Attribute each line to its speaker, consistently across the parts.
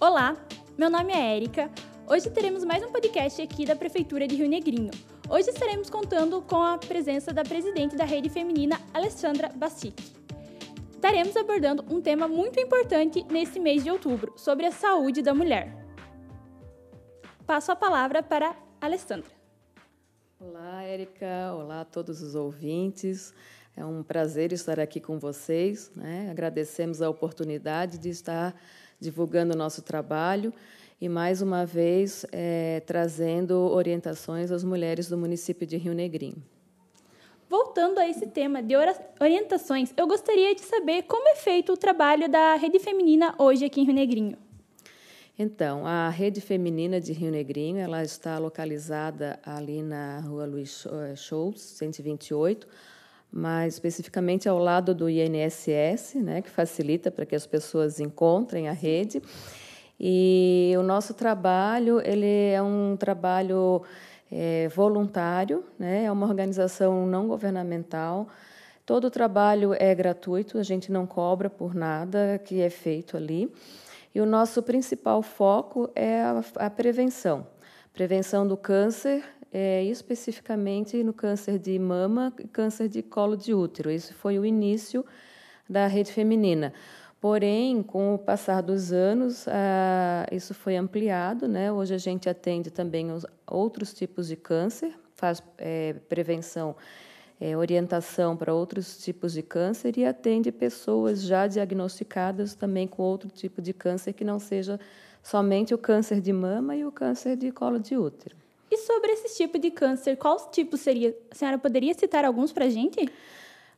Speaker 1: Olá, meu nome é Érica. Hoje teremos mais um podcast aqui da Prefeitura de Rio Negrinho. Hoje estaremos contando com a presença da presidente da Rede Feminina, Alessandra Bassic. Estaremos abordando um tema muito importante nesse mês de outubro, sobre a saúde da mulher. Passo a palavra para a Alessandra.
Speaker 2: Olá, Érica. Olá a todos os ouvintes. É um prazer estar aqui com vocês. Né? Agradecemos a oportunidade de estar divulgando o nosso trabalho e, mais uma vez, é, trazendo orientações às mulheres do município de Rio Negrinho.
Speaker 1: Voltando a esse tema de orientações, eu gostaria de saber como é feito o trabalho da Rede Feminina hoje aqui em Rio Negrinho.
Speaker 2: Então, a Rede Feminina de Rio Negrinho ela está localizada ali na rua Luiz Schultz, 128, mais especificamente ao lado do INSS, né, que facilita para que as pessoas encontrem a rede. E o nosso trabalho ele é um trabalho é, voluntário, né, é uma organização não governamental. Todo o trabalho é gratuito, a gente não cobra por nada que é feito ali. E o nosso principal foco é a, a prevenção. Prevenção do câncer é, especificamente no câncer de mama e câncer de colo de útero. Isso foi o início da rede feminina. Porém, com o passar dos anos, ah, isso foi ampliado. Né? Hoje a gente atende também os outros tipos de câncer, faz é, prevenção, é, orientação para outros tipos de câncer e atende pessoas já diagnosticadas também com outro tipo de câncer que não seja somente o câncer de mama e o câncer de colo de útero.
Speaker 1: E sobre esse tipo de câncer, qual tipo seria? A senhora poderia citar alguns para a gente?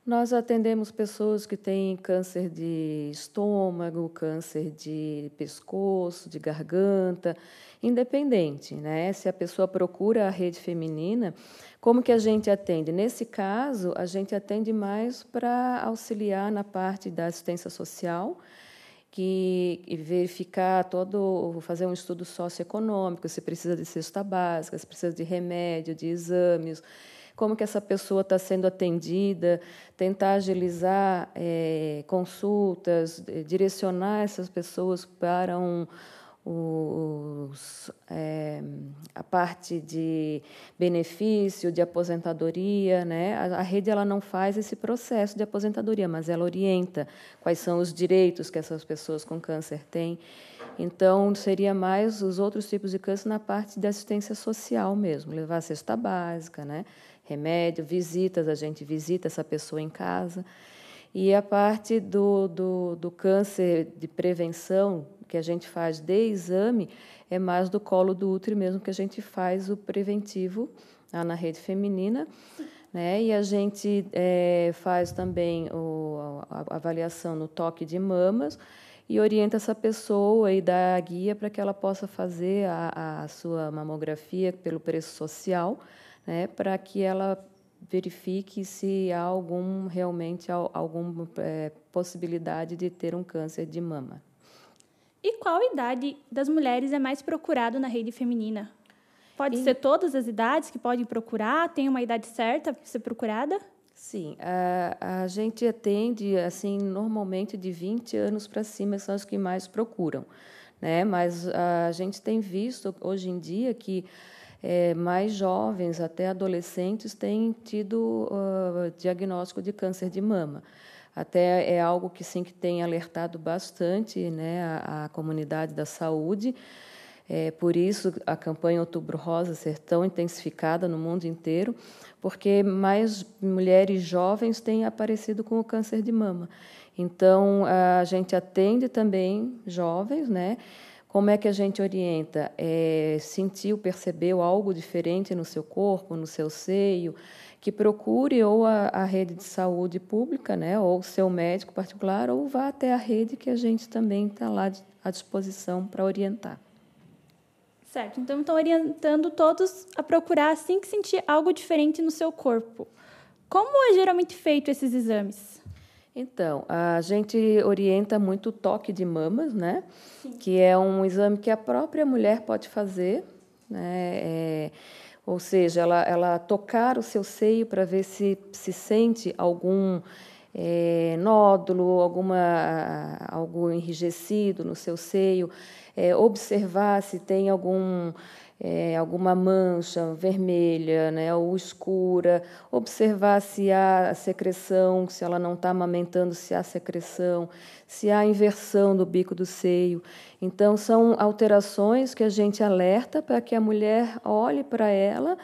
Speaker 2: Nós atendemos pessoas que têm câncer de estômago, câncer de pescoço, de garganta, independente, né? Se a pessoa procura a rede feminina, como que a gente atende? Nesse caso, a gente atende mais para auxiliar na parte da assistência social, que verificar todo, fazer um estudo socioeconômico, se precisa de cesta básica, se precisa de remédio, de exames, como que essa pessoa está sendo atendida, tentar agilizar é, consultas, direcionar essas pessoas para um, os, é, a parte de benefício, de aposentadoria, né? A, a, rede ela não faz esse processo de aposentadoria, mas ela orienta quais são os direitos que essas pessoas com câncer têm. Então, seria mais os outros tipos de câncer na parte de assistência social mesmo, levar a cesta básica, né? remédio, visitas, a gente visita essa pessoa em casa. E a parte do, do, do câncer de prevenção, que a gente faz de exame é mais do colo do útero mesmo que a gente faz o preventivo lá na rede feminina. Né? E a gente é, faz também o, a avaliação no toque de mamas e orienta essa pessoa e dá a guia para que ela possa fazer a, a sua mamografia pelo preço social, né? para que ela verifique se há algum realmente alguma é, possibilidade de ter um câncer de mama.
Speaker 1: E qual idade das mulheres é mais procurado na rede feminina? Pode e... ser todas as idades que podem procurar? Tem uma idade certa para ser procurada?
Speaker 2: Sim, a, a gente atende assim normalmente de 20 anos para cima são os que mais procuram, né? Mas a gente tem visto hoje em dia que é, mais jovens, até adolescentes, têm tido uh, diagnóstico de câncer de mama. Até é algo que sim que tem alertado bastante né, a, a comunidade da saúde. É, por isso a campanha Outubro Rosa ser tão intensificada no mundo inteiro, porque mais mulheres jovens têm aparecido com o câncer de mama. Então a gente atende também jovens, né? Como é que a gente orienta? É, sentiu, percebeu algo diferente no seu corpo, no seu seio? que procure ou a, a, rede de saúde pública, né, ou seu médico particular, ou vá até a rede que a gente também está lá à disposição para orientar.
Speaker 1: Certo, então estão orientando todos a procurar assim que sentir algo diferente no seu corpo. Como é geralmente feito esses exames?
Speaker 2: Então, a gente orienta muito o toque de mamas, né? Sim. Que é um exame que a própria mulher pode fazer, né? É, ou seja, ela, ela tocar o seu seio para ver se se sente algum é, nódulo, alguma, algo enrijecido no seu seio, é, observar se tem algum é, alguma mancha vermelha né, ou escura, observar se há secreção, se ela não está amamentando, se há secreção, se há inversão do bico do seio. Então, são alterações que a gente alerta para que a mulher olhe para ela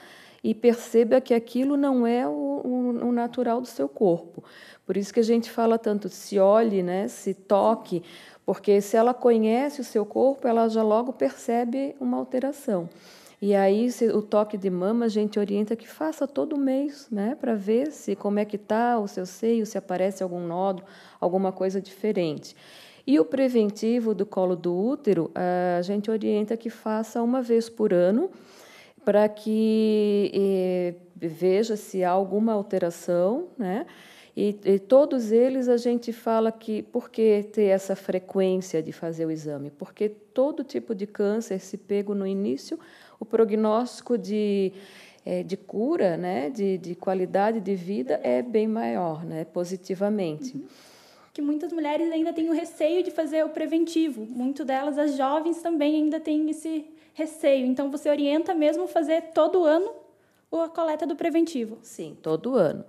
Speaker 2: e perceba que aquilo não é o, o, o, natural do seu corpo. Por isso que a gente fala tanto se olhe, né, se toque, porque se ela conhece o seu corpo, ela já logo percebe uma alteração. E aí o toque de mama a gente orienta que faça todo mês, né, para ver se como é que está o seu seio, se aparece algum nódulo, alguma coisa diferente. E o preventivo do colo do útero, a gente orienta que faça uma vez por ano, para que eh, veja se há alguma alteração, né? E, e, todos eles a gente fala que por que ter essa frequência de fazer o exame? Porque todo tipo de câncer, se pego no início, o prognóstico de, é, de cura, né, de, de qualidade de vida é bem maior, né, positivamente. Uhum.
Speaker 1: Que muitas mulheres ainda têm o receio de fazer o preventivo. Muito delas, as jovens, também ainda têm esse receio. Então, você orienta mesmo fazer todo ano a coleta do preventivo?
Speaker 2: Sim, todo ano.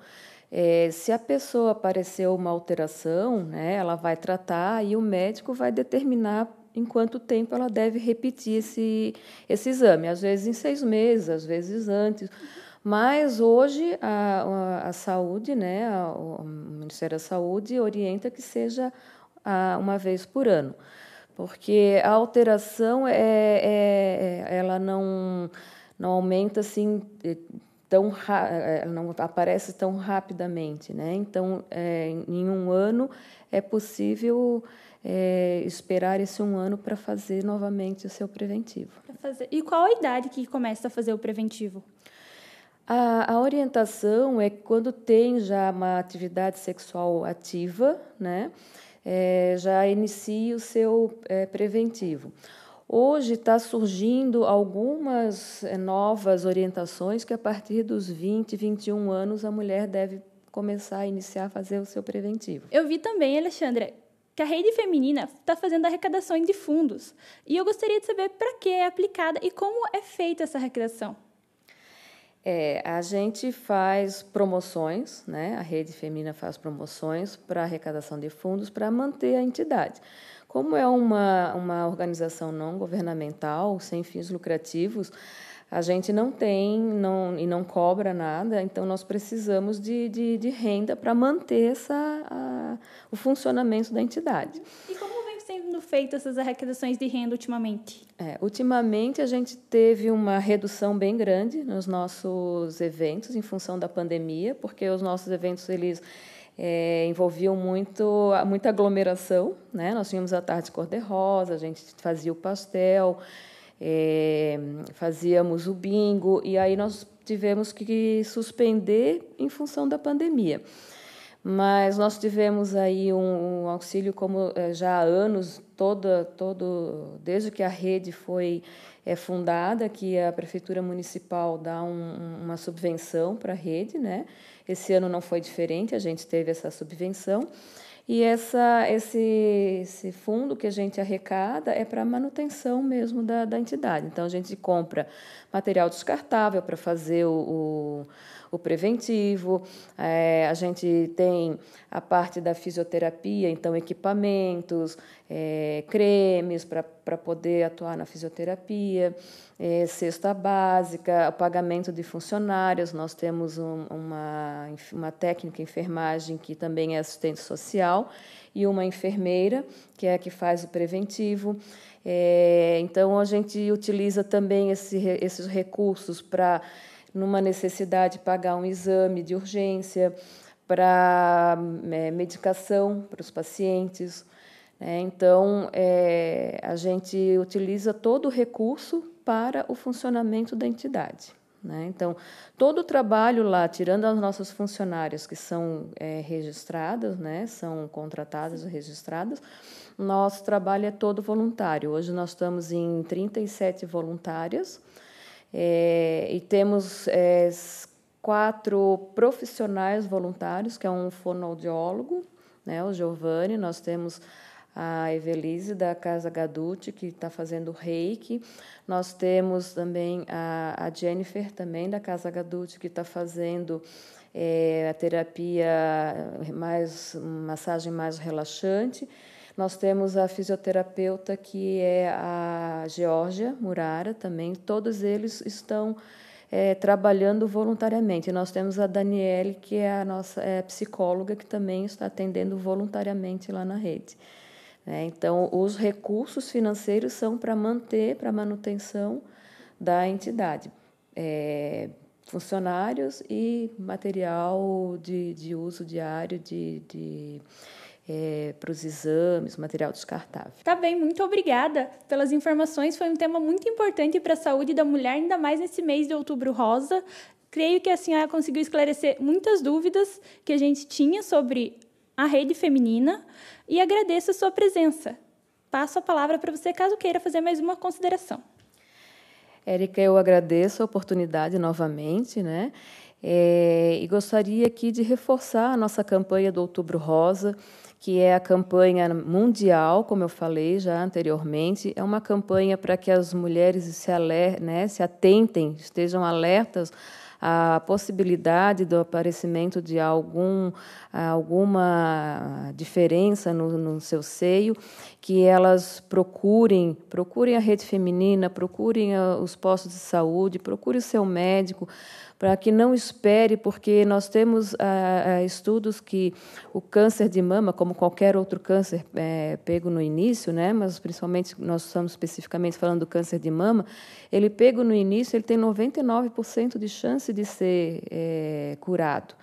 Speaker 2: É, se a pessoa apareceu uma alteração, né, ela vai tratar e o médico vai determinar em quanto tempo ela deve repetir esse, esse exame. Às vezes em seis meses, às vezes antes. Mas hoje a, a, a saúde, né, a, o Ministério da Saúde orienta que seja a, uma vez por ano, porque a alteração é, é, é ela não não aumenta assim tão é, não aparece tão rapidamente, né? Então, é, em um ano é possível é, esperar esse um ano para fazer novamente o seu preventivo.
Speaker 1: E qual a idade que começa a fazer o preventivo?
Speaker 2: A, a, orientação é quando tem já uma atividade sexual ativa, né? É, já inicie o seu é, preventivo. Hoje está surgindo algumas é, novas orientações que a partir dos 20, 21 anos a mulher deve começar a iniciar a fazer o seu preventivo.
Speaker 1: Eu vi também, Alexandra, que a rede feminina está fazendo arrecadações de fundos. E eu gostaria de saber para que é aplicada e como é feita essa arrecadação.
Speaker 2: É, a gente faz promoções, né? a rede feminina faz promoções para arrecadação de fundos para manter a entidade. Como é uma, uma organização não governamental, sem fins lucrativos, a gente não tem não, e não cobra nada, então nós precisamos de, de, de renda para manter essa, a, o funcionamento da entidade.
Speaker 1: E como sendo feitas essas arrecadações de renda ultimamente?
Speaker 2: É, ultimamente a gente teve uma redução bem grande nos nossos eventos em função da pandemia, porque os nossos eventos eles é, envolviam muito muita aglomeração, né? Nós tínhamos a tarde cor-de-rosa, a gente fazia o pastel, é, fazíamos o bingo, e aí nós tivemos que suspender em função da pandemia. Mas nós tivemos aí um, um auxílio como é, já há anos, toda, todo, desde que a rede foi é, fundada, que a prefeitura municipal dá um, uma subvenção para a rede, né? Esse ano não foi diferente, a gente teve essa subvenção. E essa, esse, esse fundo que a gente arrecada é para manutenção mesmo da, da entidade. Então, a gente compra material descartável para fazer o, o o preventivo, é, a gente tem a parte da fisioterapia, então equipamentos, é, cremes para poder atuar na fisioterapia, é, cesta básica, o pagamento de funcionários, nós temos um, uma, uma técnica enfermagem que também é assistente social e uma enfermeira, que é a que faz o preventivo. É, então, a gente utiliza também esse, esses recursos para numa necessidade de pagar um exame de urgência, para é, medicação para os pacientes. Né? Então, é, a gente utiliza todo o recurso para o funcionamento da entidade. Né? Então, todo o trabalho lá, tirando as nossas funcionárias que são é, registradas, né? são contratadas e registradas, nosso trabalho é todo voluntário. Hoje nós estamos em 37 voluntárias, é, e temos é, quatro profissionais voluntários, que é um fonoaudiólogo, né, o Giovanni, nós temos a Evelise da Casa Gaduti, que está fazendo reiki. Nós temos também a, a Jennifer, também da Casa Gaduti, que está fazendo é, a terapia mais, massagem mais relaxante. Nós temos a fisioterapeuta, que é a Georgia Murara, também. Todos eles estão é, trabalhando voluntariamente. Nós temos a Daniele, que é a nossa é, psicóloga, que também está atendendo voluntariamente lá na rede. É, então, os recursos financeiros são para manter, para manutenção da entidade. É, funcionários e material de, de uso diário de, de é, para os exames, material descartável.
Speaker 1: Tá bem, muito obrigada pelas informações. Foi um tema muito importante para a saúde da mulher, ainda mais nesse mês de outubro rosa. Creio que a senhora conseguiu esclarecer muitas dúvidas que a gente tinha sobre a rede feminina e agradeço a sua presença. Passo a palavra para você caso queira fazer mais uma consideração.
Speaker 2: Érica, eu agradeço a oportunidade novamente, né? É, e gostaria aqui de reforçar a nossa campanha do Outubro Rosa, que é a campanha mundial, como eu falei já anteriormente. É uma campanha para que as mulheres se, aler, né, se atentem, estejam alertas a possibilidade do aparecimento de algum, alguma diferença no, no seu seio, que elas procurem, procurem a rede feminina, procurem os postos de saúde, procure o seu médico, para que não espere, porque nós temos ah, ah, estudos que o câncer de mama, como qualquer outro câncer é, pego no início, né, mas principalmente nós estamos especificamente falando do câncer de mama, ele pego no início, ele tem 99% de chance de ser é, curado.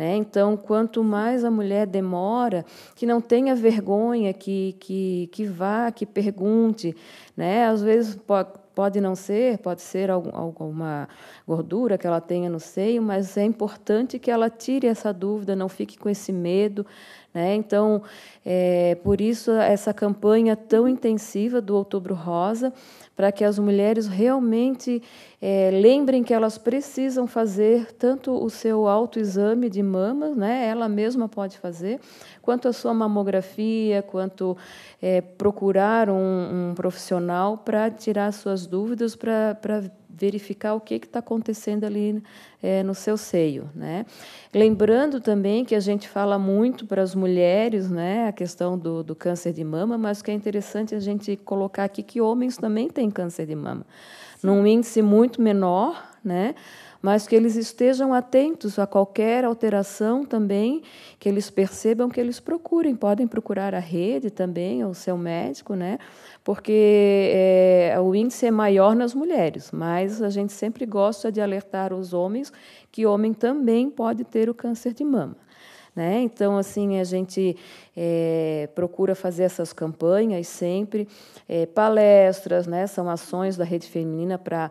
Speaker 2: Né? Então, quanto mais a mulher demora, que não tenha vergonha, que, que, que vá, que pergunte. Né? Às vezes pode, pode não ser, pode ser alguma gordura que ela tenha no seio, mas é importante que ela tire essa dúvida, não fique com esse medo. Né? Então, é, por isso, essa campanha tão intensiva do Outubro Rosa, para que as mulheres realmente é, lembrem que elas precisam fazer tanto o seu autoexame de mama, né? ela mesma pode fazer, quanto a sua mamografia, quanto é, procurar um, um profissional para tirar suas dúvidas, para verificar o que está acontecendo ali é, no seu seio. Né? Lembrando também que a gente fala muito para as mulheres né, a questão do, do câncer de mama, mas que é interessante a gente colocar aqui que homens também têm câncer de mama, Sim. num índice muito menor, né? mas que eles estejam atentos a qualquer alteração também, que eles percebam que eles procurem, podem procurar a rede também, o seu médico, né? porque é, o índice é maior nas mulheres, mas a gente sempre gosta de alertar os homens que homem também pode ter o câncer de mama. Né? Então, assim, a gente é, procura fazer essas campanhas sempre, é, palestras, né? são ações da Rede Feminina para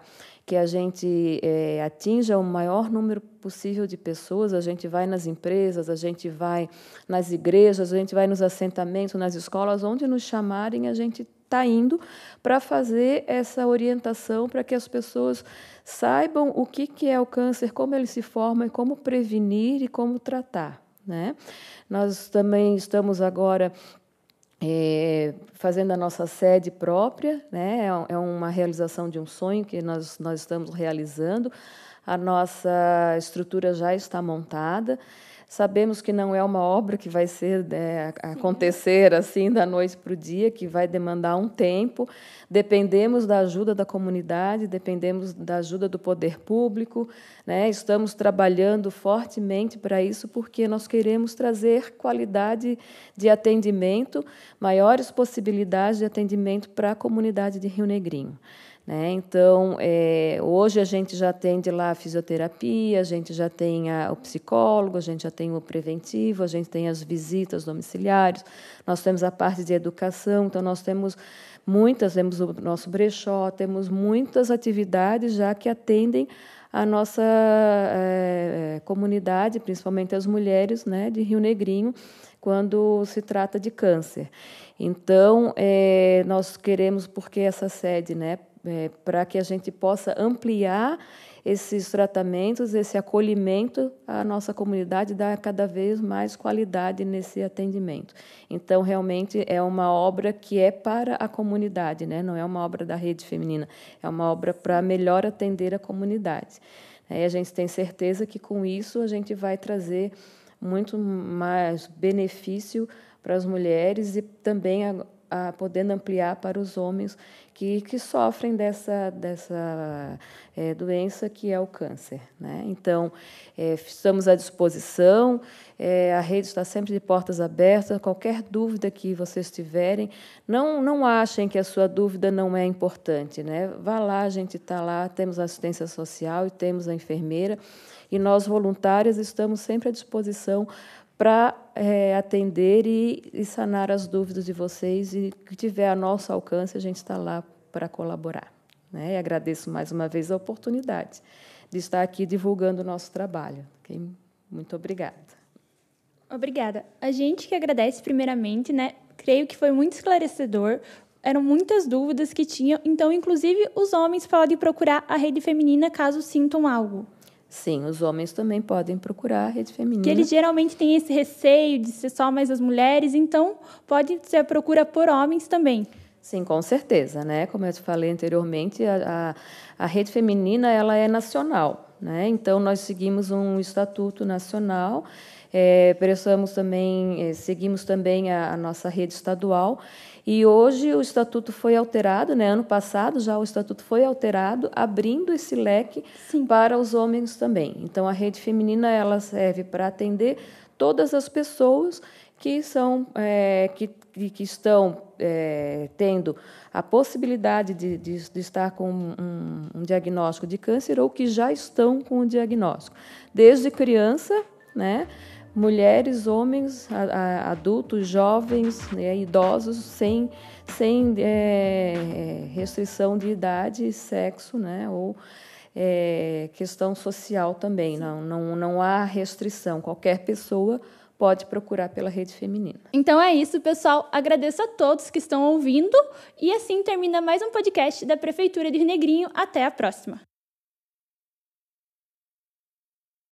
Speaker 2: que a gente é, atinja o maior número possível de pessoas. A gente vai nas empresas, a gente vai nas igrejas, a gente vai nos assentamentos, nas escolas, onde nos chamarem, a gente está indo para fazer essa orientação para que as pessoas saibam o que, que é o câncer, como ele se forma e como prevenir e como tratar. Né? Nós também estamos agora é, fazendo a nossa sede própria, né? é, é uma realização de um sonho que nós, nós estamos realizando. A nossa estrutura já está montada. Sabemos que não é uma obra que vai ser é, acontecer assim da noite para o dia, que vai demandar um tempo. Dependemos da ajuda da comunidade, dependemos da ajuda do poder público. Né? Estamos trabalhando fortemente para isso, porque nós queremos trazer qualidade de atendimento, maiores possibilidades de atendimento para a comunidade de Rio Negrinho. Né? Então, é, hoje a gente já atende lá a fisioterapia, a gente já tem a, o psicólogo, a gente já tem o preventivo, a gente tem as visitas domiciliares, nós temos a parte de educação, então nós temos muitas, temos o nosso brechó, temos muitas atividades já que atendem a nossa é, comunidade, principalmente as mulheres né, de Rio Negrinho, quando se trata de câncer. Então, é, nós queremos, porque essa sede, né, é, para que a gente possa ampliar esses tratamentos, esse acolhimento à nossa comunidade, dá cada vez mais qualidade nesse atendimento. Então, realmente é uma obra que é para a comunidade, né? não é uma obra da rede feminina, é uma obra para melhor atender a comunidade. E a gente tem certeza que com isso a gente vai trazer muito mais benefício para as mulheres e também a, podendo ampliar para os homens que, que sofrem dessa, dessa é, doença que é o câncer. Né? Então, é, estamos à disposição, é, a rede está sempre de portas abertas, qualquer dúvida que vocês tiverem, não, não achem que a sua dúvida não é importante. Né? Vá lá, a gente está lá, temos assistência social e temos a enfermeira, e nós, voluntárias, estamos sempre à disposição para é, atender e, e, sanar as dúvidas de vocês e que tiver a nosso alcance, a gente está lá para colaborar. Né? E agradeço mais uma vez a oportunidade de estar aqui divulgando o nosso trabalho. Okay? Muito obrigada.
Speaker 1: Obrigada. A gente que agradece primeiramente, né? Creio que foi muito esclarecedor. Eram muitas dúvidas que tinham, então, inclusive, os homens podem procurar a rede feminina caso sintam algo.
Speaker 2: Sim, os homens também podem procurar a rede feminina.
Speaker 1: Que eles geralmente têm esse receio de ser só mais as mulheres, então pode ser procura por homens também.
Speaker 2: Sim, com certeza, né? Como eu te falei anteriormente, a, a, a rede feminina ela é nacional, né? Então nós seguimos um estatuto nacional, é, prestamos também, é, seguimos também a, a nossa rede estadual e hoje o estatuto foi alterado, né? Ano passado já o estatuto foi alterado, abrindo esse leque Sim. para os homens também. Então a rede feminina ela serve para atender todas as pessoas que são é, que, que estão é, tendo a possibilidade de, de, de estar com um, um, diagnóstico de câncer ou que já estão com o diagnóstico, desde criança, né? Mulheres, homens, adultos, jovens, né, idosos, sem, sem é, restrição de idade e sexo, né, ou é, questão social também. Não, não, não há restrição. Qualquer pessoa pode procurar pela rede feminina.
Speaker 1: Então é isso, pessoal. Agradeço a todos que estão ouvindo e assim termina mais um podcast da Prefeitura de Negrinho. Até a próxima.